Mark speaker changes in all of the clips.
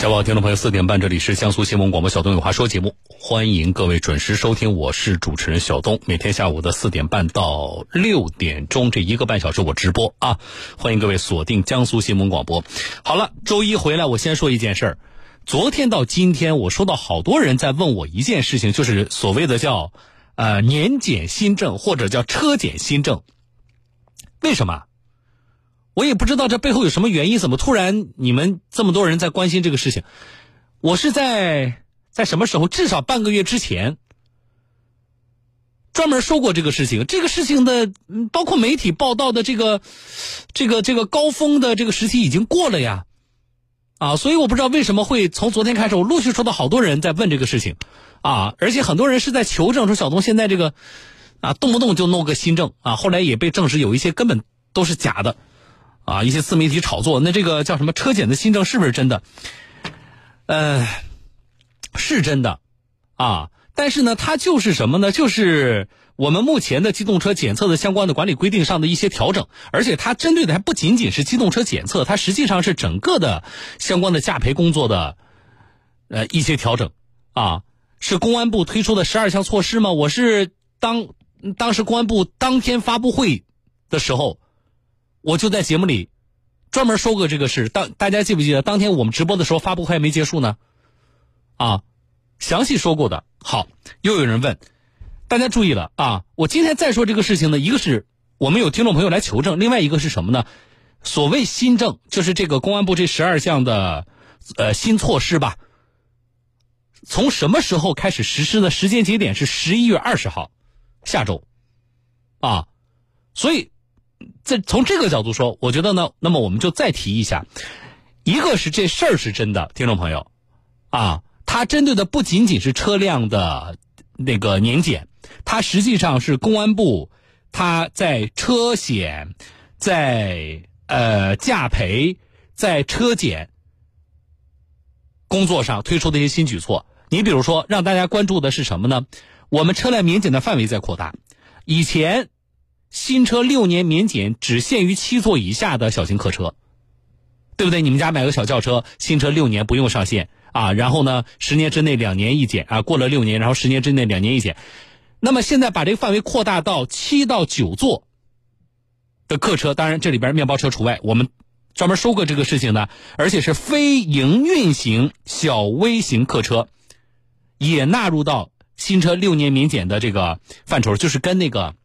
Speaker 1: 小宝，听众朋友，四点半，这里是江苏新闻广播小东有话说节目，欢迎各位准时收听，我是主持人小东。每天下午的四点半到六点钟这一个半小时我直播啊，欢迎各位锁定江苏新闻广播。好了，周一回来，我先说一件事儿。昨天到今天，我收到好多人在问我一件事情，就是所谓的叫呃年检新政或者叫车检新政，为什么？我也不知道这背后有什么原因，怎么突然你们这么多人在关心这个事情？我是在在什么时候？至少半个月之前，专门说过这个事情。这个事情的包括媒体报道的这个这个这个高峰的这个时期已经过了呀，啊，所以我不知道为什么会从昨天开始，我陆续收到好多人在问这个事情，啊，而且很多人是在求证说小东现在这个啊动不动就弄个新政啊，后来也被证实有一些根本都是假的。啊，一些自媒体炒作，那这个叫什么车检的新政是不是真的？呃，是真的，啊，但是呢，它就是什么呢？就是我们目前的机动车检测的相关的管理规定上的一些调整，而且它针对的还不仅仅是机动车检测，它实际上是整个的相关的驾培工作的呃一些调整，啊，是公安部推出的十二项措施吗？我是当当时公安部当天发布会的时候。我就在节目里专门说过这个事，当大家记不记得当天我们直播的时候发布会还没结束呢？啊，详细说过的。好，又有人问，大家注意了啊！我今天再说这个事情呢，一个是我们有听众朋友来求证，另外一个是什么呢？所谓新政，就是这个公安部这十二项的呃新措施吧。从什么时候开始实施的？时间节点是十一月二十号，下周啊，所以。这从这个角度说，我觉得呢，那么我们就再提一下，一个是这事儿是真的，听众朋友，啊，它针对的不仅仅是车辆的那个年检，它实际上是公安部它在车险、在呃驾培、在车检工作上推出的一些新举措。你比如说，让大家关注的是什么呢？我们车辆年检的范围在扩大，以前。新车六年免检只限于七座以下的小型客车，对不对？你们家买个小轿车，新车六年不用上线啊。然后呢，十年之内两年一检啊，过了六年，然后十年之内两年一检。那么现在把这个范围扩大到七到九座的客车，当然这里边面包车除外。我们专门说过这个事情的，而且是非营运型小微型客车也纳入到新车六年免检的这个范畴，就是跟那个。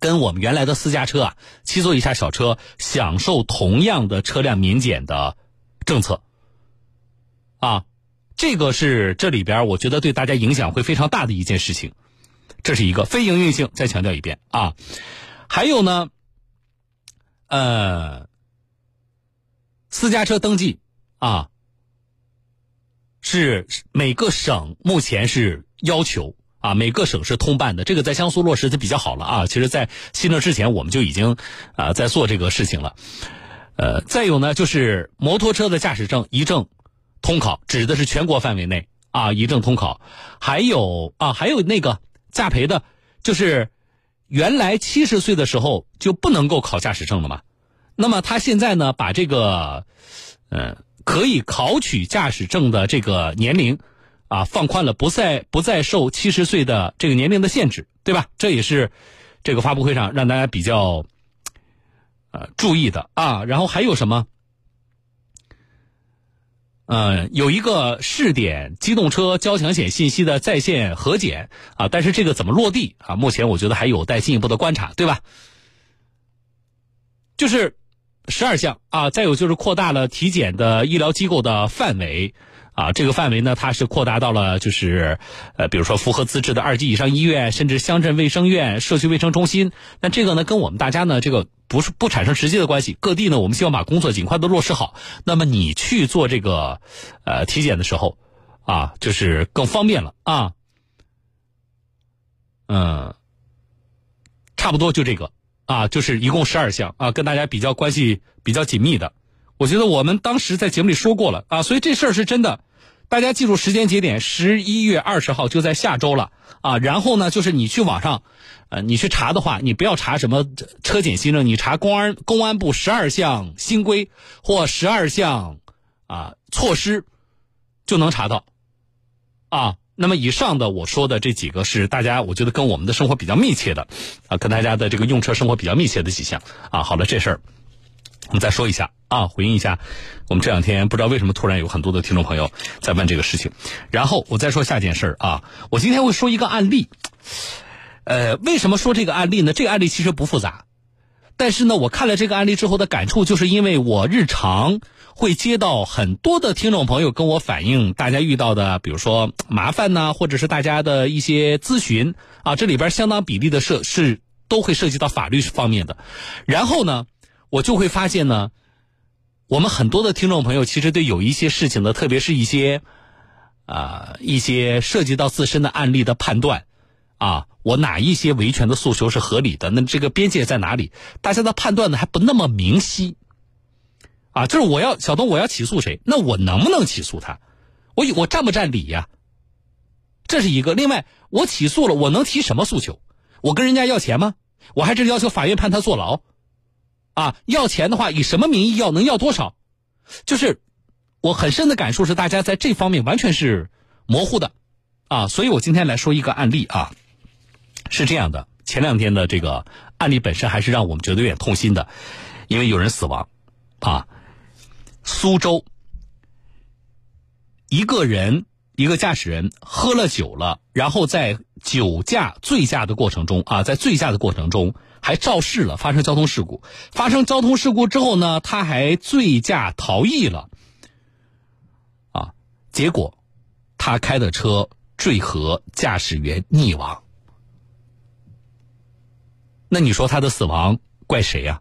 Speaker 1: 跟我们原来的私家车啊，七座以下小车享受同样的车辆免检的政策，啊，这个是这里边我觉得对大家影响会非常大的一件事情，这是一个非营运性。再强调一遍啊，还有呢，呃，私家车登记啊，是每个省目前是要求。啊，每个省市通办的，这个在江苏落实的比较好了啊。其实，在新政之前，我们就已经啊在做这个事情了。呃，再有呢，就是摩托车的驾驶证一证通考，指的是全国范围内啊一证通考。还有啊，还有那个驾培的，就是原来七十岁的时候就不能够考驾驶证了嘛。那么他现在呢，把这个嗯可以考取驾驶证的这个年龄。啊，放宽了，不再不再受七十岁的这个年龄的限制，对吧？这也是这个发布会上让大家比较呃注意的啊。然后还有什么？嗯，有一个试点机动车交强险信息的在线核检啊，但是这个怎么落地啊？目前我觉得还有待进一步的观察，对吧？就是十二项啊，再有就是扩大了体检的医疗机构的范围。啊，这个范围呢，它是扩大到了，就是，呃，比如说符合资质的二级以上医院，甚至乡镇卫生院、社区卫生中心。那这个呢，跟我们大家呢，这个不是不产生直接的关系。各地呢，我们希望把工作尽快的落实好。那么你去做这个，呃，体检的时候，啊，就是更方便了啊。嗯，差不多就这个，啊，就是一共十二项啊，跟大家比较关系比较紧密的。我觉得我们当时在节目里说过了啊，所以这事儿是真的。大家记住时间节点，十一月二十号就在下周了啊。然后呢，就是你去网上，呃，你去查的话，你不要查什么车检新政，你查公安公安部十二项新规或十二项啊措施就能查到，啊。那么以上的我说的这几个是大家我觉得跟我们的生活比较密切的，啊，跟大家的这个用车生活比较密切的几项啊。好了，这事儿我们再说一下啊，回应一下。我们这两天不知道为什么突然有很多的听众朋友在问这个事情，然后我再说下件事儿啊。我今天会说一个案例，呃，为什么说这个案例呢？这个案例其实不复杂，但是呢，我看了这个案例之后的感触，就是因为我日常。会接到很多的听众朋友跟我反映，大家遇到的，比如说麻烦呐，或者是大家的一些咨询啊，这里边相当比例的涉是都会涉及到法律方面的。然后呢，我就会发现呢，我们很多的听众朋友其实对有一些事情的，特别是一些啊一些涉及到自身的案例的判断啊，我哪一些维权的诉求是合理的？那这个边界在哪里？大家的判断呢还不那么明晰。啊，就是我要小东，我要起诉谁？那我能不能起诉他？我我占不占理呀？这是一个。另外，我起诉了，我能提什么诉求？我跟人家要钱吗？我还是要求法院判他坐牢？啊，要钱的话，以什么名义要？能要多少？就是我很深的感受是，大家在这方面完全是模糊的啊。所以我今天来说一个案例啊，是这样的。前两天的这个案例本身还是让我们觉得有点痛心的，因为有人死亡啊。苏州，一个人，一个驾驶人喝了酒了，然后在酒驾醉驾的过程中啊，在醉驾的过程中还肇事了，发生交通事故。发生交通事故之后呢，他还醉驾逃逸了，啊，结果他开的车坠河，驾驶员溺亡。那你说他的死亡怪谁呀？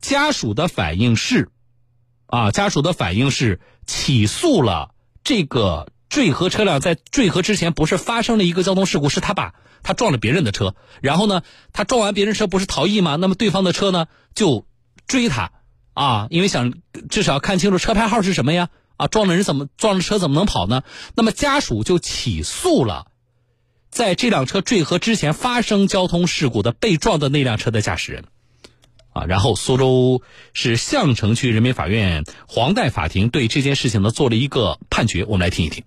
Speaker 1: 家属的反应是，啊，家属的反应是起诉了这个坠河车辆，在坠河之前不是发生了一个交通事故，是他把他撞了别人的车，然后呢，他撞完别人车不是逃逸吗？那么对方的车呢就追他，啊，因为想至少看清楚车牌号是什么呀，啊，撞了人怎么撞了车怎么能跑呢？那么家属就起诉了，在这辆车坠河之前发生交通事故的被撞的那辆车的驾驶人。啊，然后苏州市相城区人民法院黄带法庭对这件事情呢做了一个判决，我们来听一听。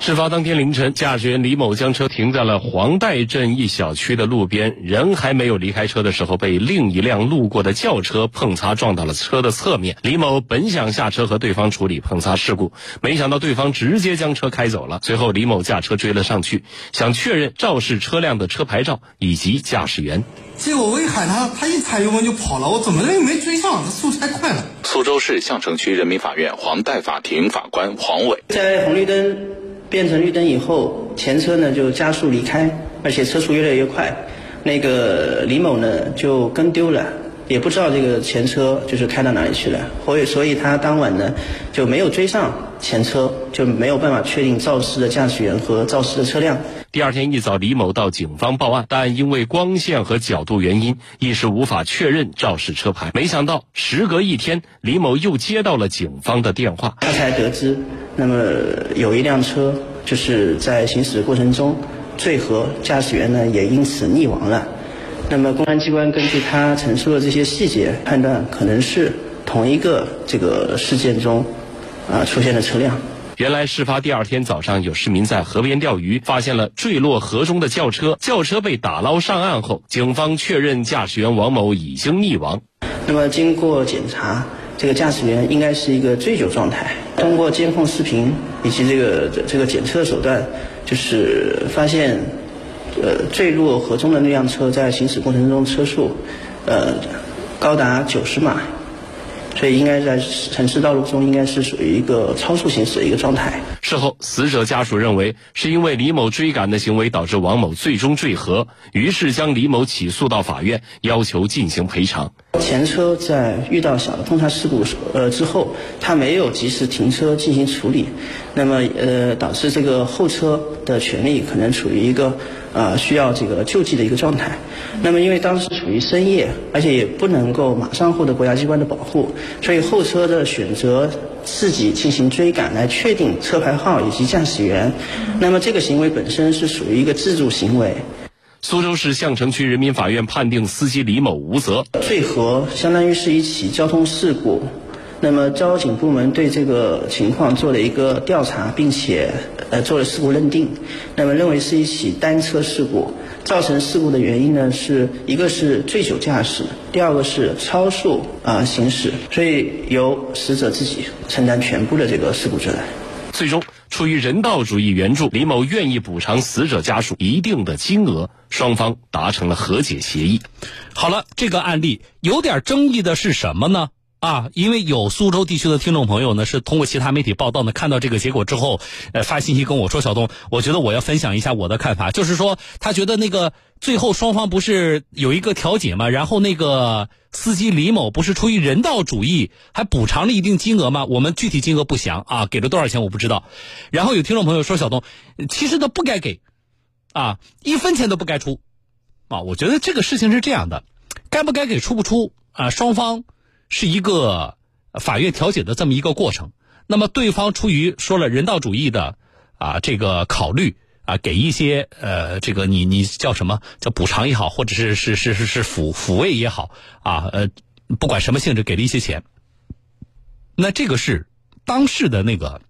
Speaker 2: 事发当天凌晨，驾驶员李某将车停在了黄带镇一小区的路边，人还没有离开车的时候，被另一辆路过的轿车碰擦撞到了车的侧面。李某本想下车和对方处理碰擦事故，没想到对方直接将车开走了。随后，李某驾车追了上去，想确认肇事车辆的车牌照以及驾驶员。
Speaker 3: 结果我一喊他，他一踩油门就跑了，我怎么也没追上，他速度太快了。
Speaker 4: 苏州市相城区人民法院黄带法庭法官黄伟
Speaker 5: 在红绿灯。变成绿灯以后，前车呢就加速离开，而且车速越来越快。那个李某呢就跟丢了，也不知道这个前车就是开到哪里去了。所以，所以他当晚呢就没有追上前车，就没有办法确定肇事的驾驶员和肇事的车辆。
Speaker 2: 第二天一早，李某到警方报案，但因为光线和角度原因，一时无法确认肇事车牌。没想到，时隔一天，李某又接到了警方的电话，
Speaker 5: 他才得知。那么有一辆车就是在行驶过程中坠河，驾驶员呢也因此溺亡了。那么公安机关根据他陈述的这些细节，判断可能是同一个这个事件中啊出现的车辆。
Speaker 2: 原来事发第二天早上，有市民在河边钓鱼，发现了坠落河中的轿车。轿车被打捞上岸后，警方确认驾驶员王某已经溺亡。
Speaker 5: 那么经过检查。这个驾驶员应该是一个醉酒状态。通过监控视频以及这个这个检测手段，就是发现，呃，坠落河中的那辆车在行驶过程中车速，呃，高达九十码。所以应该在城市道路中应该是属于一个超速行驶的一个状态。
Speaker 2: 事后，死者家属认为是因为李某追赶的行为导致王某最终坠河，于是将李某起诉到法院，要求进行赔偿。
Speaker 5: 前车在遇到小的碰擦事故呃之后，他没有及时停车进行处理，那么呃导致这个后车的权利可能处于一个呃需要这个救济的一个状态。那么因为当时处于深夜，而且也不能够马上获得国家机关的保护，所以后车的选择自己进行追赶来确定车牌号以及驾驶员。那么这个行为本身是属于一个自助行为。
Speaker 2: 苏州市相城区人民法院判定司机李某无责。
Speaker 5: 坠河相当于是一起交通事故，那么交警部门对这个情况做了一个调查，并且呃做了事故认定，那么认为是一起单车事故。造成事故的原因呢，是一个是醉酒驾驶，第二个是超速啊行驶，所以由死者自己承担全部的这个事故责任。
Speaker 2: 最终，出于人道主义援助，李某愿意补偿死者家属一定的金额，双方达成了和解协议。
Speaker 1: 好了，这个案例有点争议的是什么呢？啊，因为有苏州地区的听众朋友呢，是通过其他媒体报道呢，看到这个结果之后，呃，发信息跟我说：“小东，我觉得我要分享一下我的看法，就是说，他觉得那个最后双方不是有一个调解嘛，然后那个司机李某不是出于人道主义，还补偿了一定金额吗？我们具体金额不详啊，给了多少钱我不知道。然后有听众朋友说：小东，其实他不该给，啊，一分钱都不该出，啊，我觉得这个事情是这样的，该不该给出不出啊，双方。”是一个法院调解的这么一个过程。那么对方出于说了人道主义的啊这个考虑啊，给一些呃这个你你叫什么叫补偿也好，或者是是是是是抚抚慰也好啊呃不管什么性质给了一些钱。那这个是当事的那个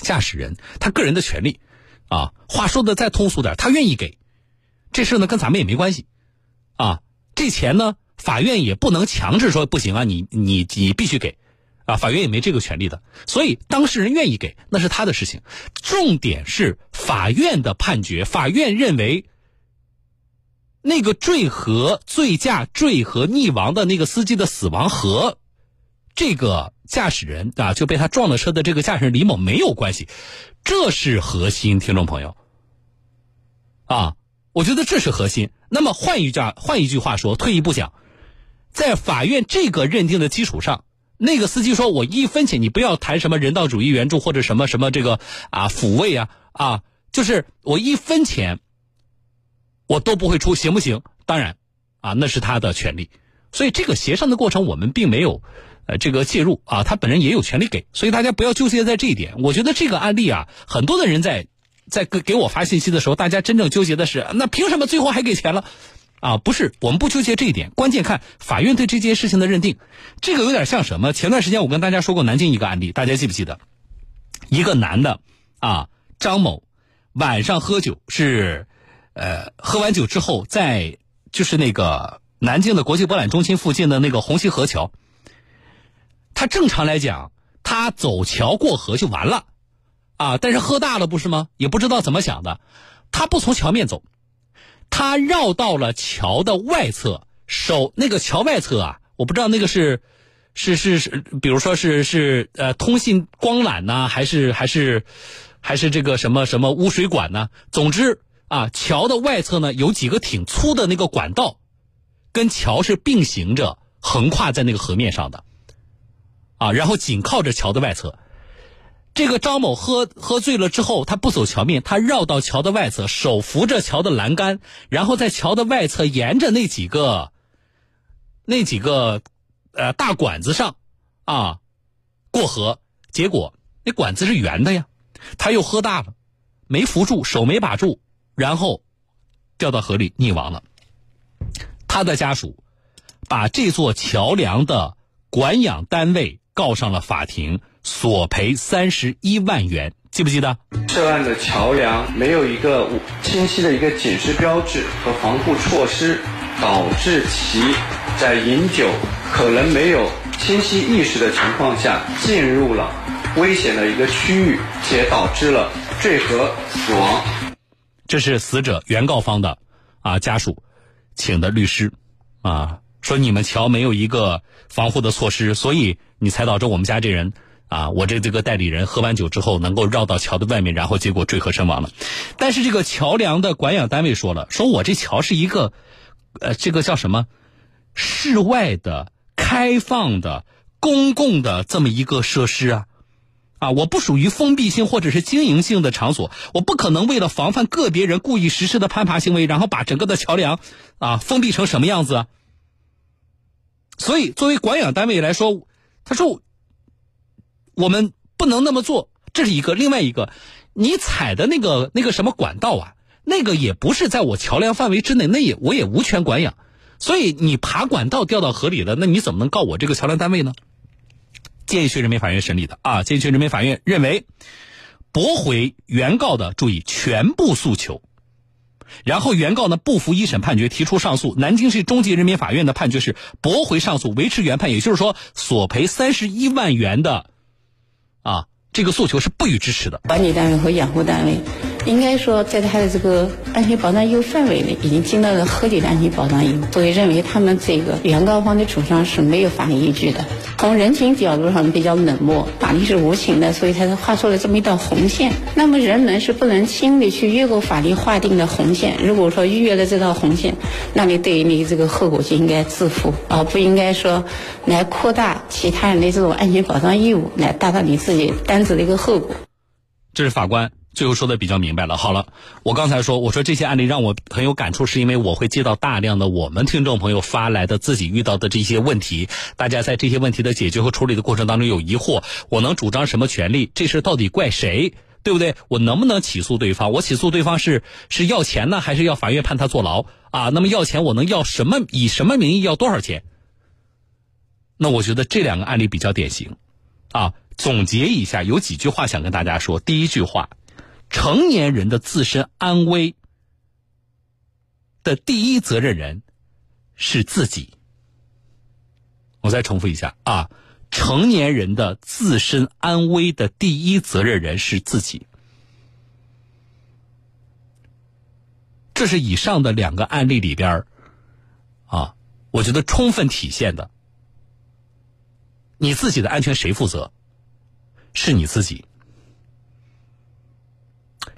Speaker 1: 驾驶人他个人的权利啊。话说的再通俗点，他愿意给这事呢跟咱们也没关系啊。这钱呢？法院也不能强制说不行啊，你你你必须给，啊，法院也没这个权利的。所以当事人愿意给，那是他的事情。重点是法院的判决，法院认为那个坠河醉驾坠河溺亡的那个司机的死亡和这个驾驶人啊就被他撞了车的这个驾驶人李某没有关系，这是核心，听众朋友。啊，我觉得这是核心。那么换一句换一句话说，退一步讲。在法院这个认定的基础上，那个司机说：“我一分钱，你不要谈什么人道主义援助或者什么什么这个啊抚慰啊啊，就是我一分钱，我都不会出，行不行？当然，啊那是他的权利。所以这个协商的过程我们并没有呃这个介入啊，他本人也有权利给。所以大家不要纠结在这一点。我觉得这个案例啊，很多的人在在给给我发信息的时候，大家真正纠结的是，那凭什么最后还给钱了？”啊，不是，我们不纠结这一点，关键看法院对这件事情的认定。这个有点像什么？前段时间我跟大家说过南京一个案例，大家记不记得？一个男的啊，张某，晚上喝酒是，呃，喝完酒之后在就是那个南京的国际博览中心附近的那个红溪河桥，他正常来讲，他走桥过河就完了，啊，但是喝大了不是吗？也不知道怎么想的，他不从桥面走。他绕到了桥的外侧，手那个桥外侧啊，我不知道那个是，是是是，比如说是是呃通信光缆呢，还是还是还是这个什么什么污水管呢？总之啊，桥的外侧呢有几个挺粗的那个管道，跟桥是并行着横跨在那个河面上的，啊，然后紧靠着桥的外侧。这个张某喝喝醉了之后，他不走桥面，他绕到桥的外侧，手扶着桥的栏杆，然后在桥的外侧沿着那几个那几个呃大管子上啊过河。结果那管子是圆的呀，他又喝大了，没扶住，手没把住，然后掉到河里溺亡了。他的家属把这座桥梁的管养单位告上了法庭。索赔三十一万元，记不记得？
Speaker 6: 涉案的桥梁没有一个清晰的一个警示标志和防护措施，导致其在饮酒可能没有清晰意识的情况下进入了危险的一个区域，且导致了坠河死亡。
Speaker 1: 这是死者原告方的啊家属请的律师啊说你们桥没有一个防护的措施，所以你才导致我们家这人。啊，我这这个代理人喝完酒之后能够绕到桥的外面，然后结果坠河身亡了。但是这个桥梁的管养单位说了，说我这桥是一个，呃，这个叫什么，室外的、开放的、公共的这么一个设施啊，啊，我不属于封闭性或者是经营性的场所，我不可能为了防范个别人故意实施的攀爬行为，然后把整个的桥梁啊封闭成什么样子啊。所以作为管养单位来说，他说。我们不能那么做，这是一个。另外一个，你踩的那个那个什么管道啊，那个也不是在我桥梁范围之内，那也我也无权管养。所以你爬管道掉到河里了，那你怎么能告我这个桥梁单位呢？建议区人民法院审理的啊。建议区人民法院认为，驳回原告的注意全部诉求，然后原告呢不服一审判决，提出上诉。南京市中级人民法院的判决是驳回上诉，维持原判，也就是说索赔三十一万元的啊这个诉求是不予支持的。
Speaker 7: 管理单位和养护单位。应该说，在他的这个安全保障义务范围内，已经尽到了合理的安全保障义务，所以认为他们这个原告方的主张是没有法律依据的。从人情角度上比较冷漠，法律是无情的，所以他画出了这么一道红线。那么人们是不能轻易去越过法律划定的红线。如果说逾越了这道红线，那你对于你这个后果就应该自负，而不应该说来扩大其他人的这种安全保障义务，来达到你自己担责的一个后果。
Speaker 1: 这是法官。最后说的比较明白了。好了，我刚才说，我说这些案例让我很有感触，是因为我会接到大量的我们听众朋友发来的自己遇到的这些问题。大家在这些问题的解决和处理的过程当中有疑惑，我能主张什么权利？这事到底怪谁？对不对？我能不能起诉对方？我起诉对方是是要钱呢，还是要法院判他坐牢啊？那么要钱，我能要什么？以什么名义要多少钱？那我觉得这两个案例比较典型啊。总结一下，有几句话想跟大家说。第一句话。成年人的自身安危的第一责任人是自己。我再重复一下啊，成年人的自身安危的第一责任人是自己。这是以上的两个案例里边啊，我觉得充分体现的，你自己的安全谁负责？是你自己。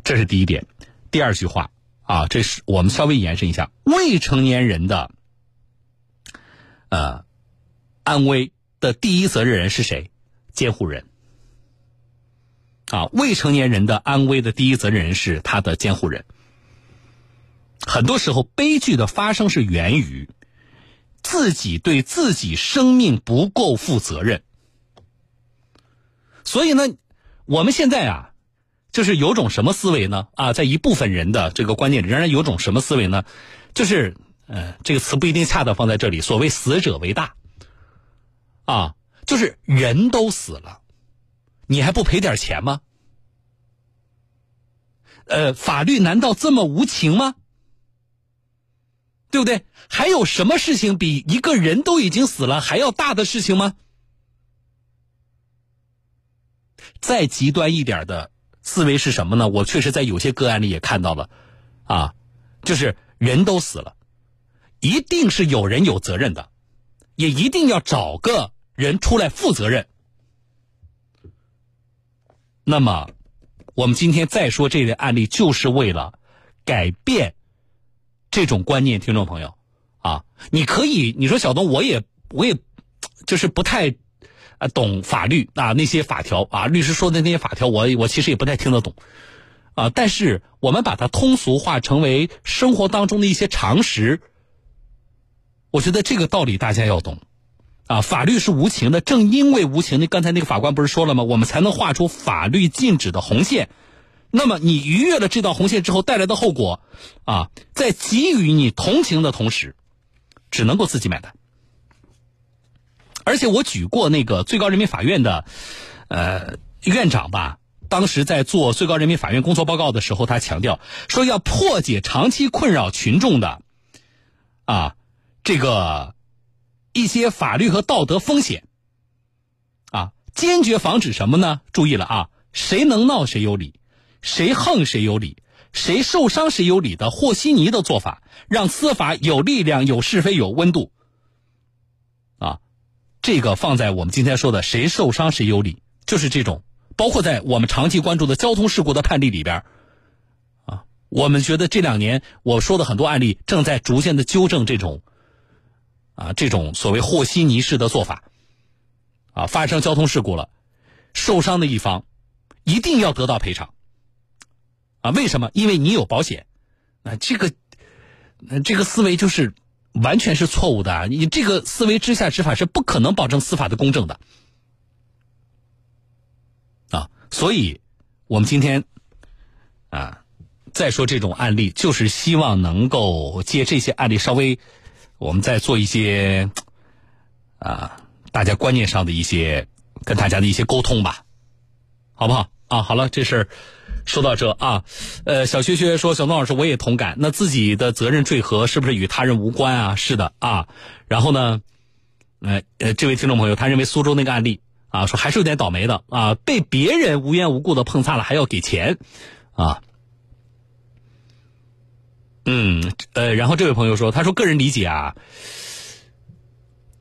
Speaker 1: 这是第一点，第二句话啊，这是我们稍微延伸一下，未成年人的呃安危的第一责任人是谁？监护人啊，未成年人的安危的第一责任人是他的监护人。很多时候，悲剧的发生是源于自己对自己生命不够负责任，所以呢，我们现在啊。就是有种什么思维呢？啊，在一部分人的这个观念里，仍然有种什么思维呢？就是，呃，这个词不一定恰当放在这里。所谓“死者为大”，啊，就是人都死了，你还不赔点钱吗？呃，法律难道这么无情吗？对不对？还有什么事情比一个人都已经死了还要大的事情吗？再极端一点的。思维是什么呢？我确实在有些个案里也看到了，啊，就是人都死了，一定是有人有责任的，也一定要找个人出来负责任。那么，我们今天再说这类案例，就是为了改变这种观念。听众朋友，啊，你可以你说小东，我也我也就是不太。啊，懂法律啊，那些法条啊，律师说的那些法条，我我其实也不太听得懂，啊，但是我们把它通俗化，成为生活当中的一些常识，我觉得这个道理大家要懂，啊，法律是无情的，正因为无情，那刚才那个法官不是说了吗？我们才能画出法律禁止的红线，那么你逾越了这道红线之后带来的后果，啊，在给予你同情的同时，只能够自己买单。而且我举过那个最高人民法院的，呃，院长吧，当时在做最高人民法院工作报告的时候，他强调说要破解长期困扰群众的，啊，这个一些法律和道德风险，啊，坚决防止什么呢？注意了啊，谁能闹谁有理，谁横谁有理，谁受伤谁有理的和稀泥的做法，让司法有力量、有是非、有温度。这个放在我们今天说的谁受伤谁有理，就是这种，包括在我们长期关注的交通事故的判例里边，啊，我们觉得这两年我说的很多案例正在逐渐的纠正这种，啊，这种所谓和稀泥式的做法，啊，发生交通事故了，受伤的一方一定要得到赔偿，啊，为什么？因为你有保险，啊，这个，这个思维就是。完全是错误的，你这个思维之下执法是不可能保证司法的公正的，啊，所以，我们今天，啊，再说这种案例，就是希望能够借这些案例稍微，我们再做一些，啊，大家观念上的一些跟大家的一些沟通吧，好不好？啊，好了，这事儿说到这啊，呃，小薛薛说，小东老师我也同感，那自己的责任坠河是不是与他人无关啊？是的啊，然后呢，呃呃，这位听众朋友他认为苏州那个案例啊，说还是有点倒霉的啊，被别人无缘无故的碰擦了还要给钱。啊。嗯，呃，然后这位朋友说，他说个人理解啊，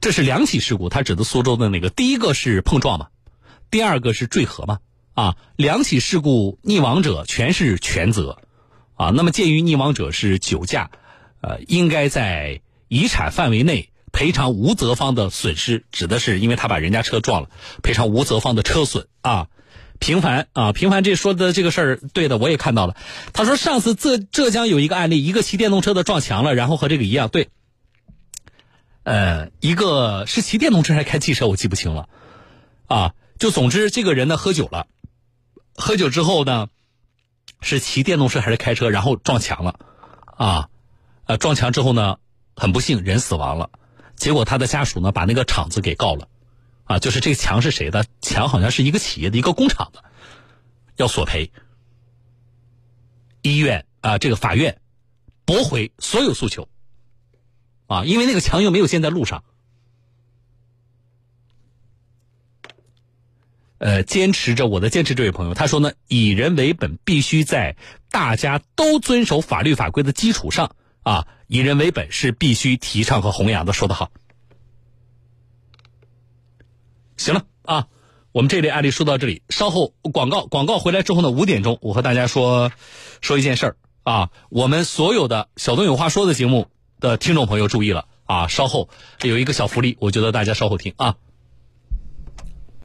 Speaker 1: 这是两起事故，他指的苏州的那个，第一个是碰撞嘛，第二个是坠河嘛，啊，两起事故溺亡者全是全责，啊，那么鉴于溺亡者是酒驾，呃，应该在遗产范围内赔偿无责方的损失，指的是因为他把人家车撞了，赔偿无责方的车损啊。平凡啊，平凡这说的这个事儿，对的，我也看到了。他说上次浙浙江有一个案例，一个骑电动车的撞墙了，然后和这个一样，对。呃，一个是骑电动车还是开汽车，我记不清了。啊，就总之这个人呢喝酒了，喝酒之后呢，是骑电动车还是开车，然后撞墙了，啊，呃，撞墙之后呢，很不幸人死亡了，结果他的家属呢把那个厂子给告了。啊，就是这个墙是谁的？墙好像是一个企业的一个工厂的，要索赔。医院啊，这个法院驳回所有诉求。啊，因为那个墙又没有建在路上。呃，坚持着我的坚持，这位朋友他说呢，以人为本，必须在大家都遵守法律法规的基础上啊，以人为本是必须提倡和弘扬的。说得好。行了啊，我们这类案例说到这里，稍后广告广告回来之后呢，五点钟我和大家说说一件事儿啊，我们所有的小东有话说的节目的听众朋友注意了啊，稍后有一个小福利，我觉得大家稍后听啊。